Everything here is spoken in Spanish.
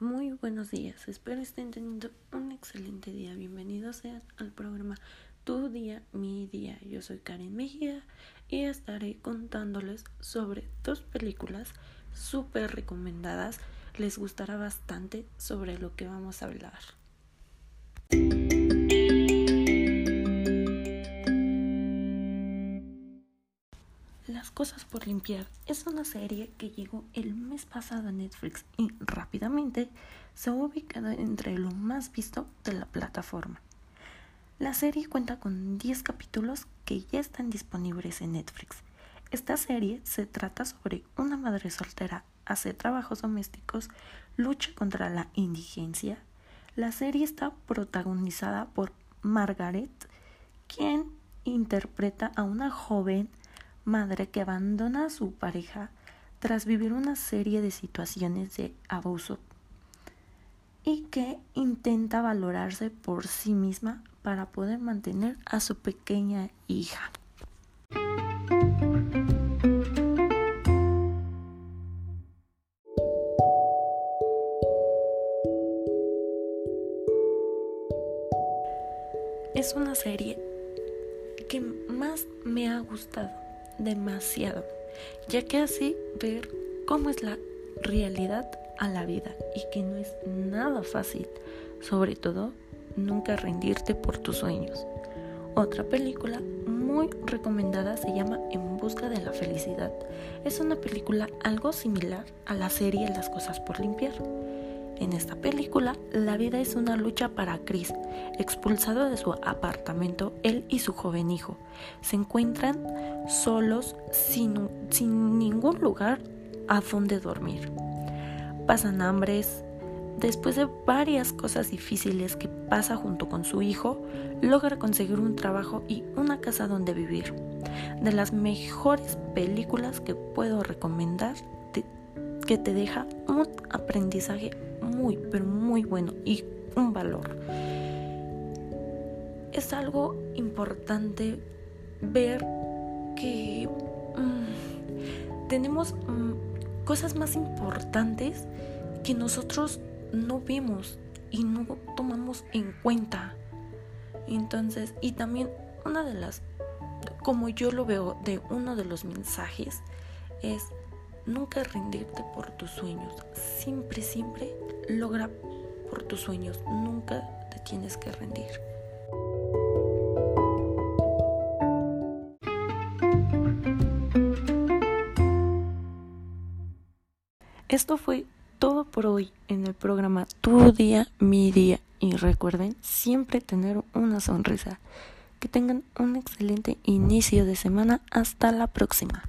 Muy buenos días. Espero estén teniendo un excelente día. Bienvenidos sean al programa Tu Día, Mi Día. Yo soy Karen Mejía y estaré contándoles sobre dos películas súper recomendadas. Les gustará bastante sobre lo que vamos a hablar. Cosas por limpiar es una serie que llegó el mes pasado a Netflix y rápidamente se ha ubicado entre lo más visto de la plataforma. La serie cuenta con 10 capítulos que ya están disponibles en Netflix. Esta serie se trata sobre una madre soltera, hace trabajos domésticos, lucha contra la indigencia. La serie está protagonizada por Margaret, quien interpreta a una joven madre que abandona a su pareja tras vivir una serie de situaciones de abuso y que intenta valorarse por sí misma para poder mantener a su pequeña hija. Es una serie que más me ha gustado demasiado, ya que así ver cómo es la realidad a la vida y que no es nada fácil, sobre todo nunca rendirte por tus sueños. Otra película muy recomendada se llama En Busca de la Felicidad. Es una película algo similar a la serie Las Cosas por Limpiar. En esta película, la vida es una lucha para Chris. Expulsado de su apartamento, él y su joven hijo se encuentran solos sin, sin ningún lugar a donde dormir. Pasan hambres. Después de varias cosas difíciles que pasa junto con su hijo, logra conseguir un trabajo y una casa donde vivir. De las mejores películas que puedo recomendar que te deja un aprendizaje muy, pero muy bueno y un valor. Es algo importante ver que mm, tenemos mm, cosas más importantes que nosotros no vemos y no tomamos en cuenta. Entonces, y también una de las, como yo lo veo de uno de los mensajes, es nunca rendirte por tus sueños. Siempre, siempre logra por tus sueños. Nunca te tienes que rendir. Esto fue todo por hoy en el programa Tu día, mi día. Y recuerden siempre tener una sonrisa. Que tengan un excelente inicio de semana. Hasta la próxima.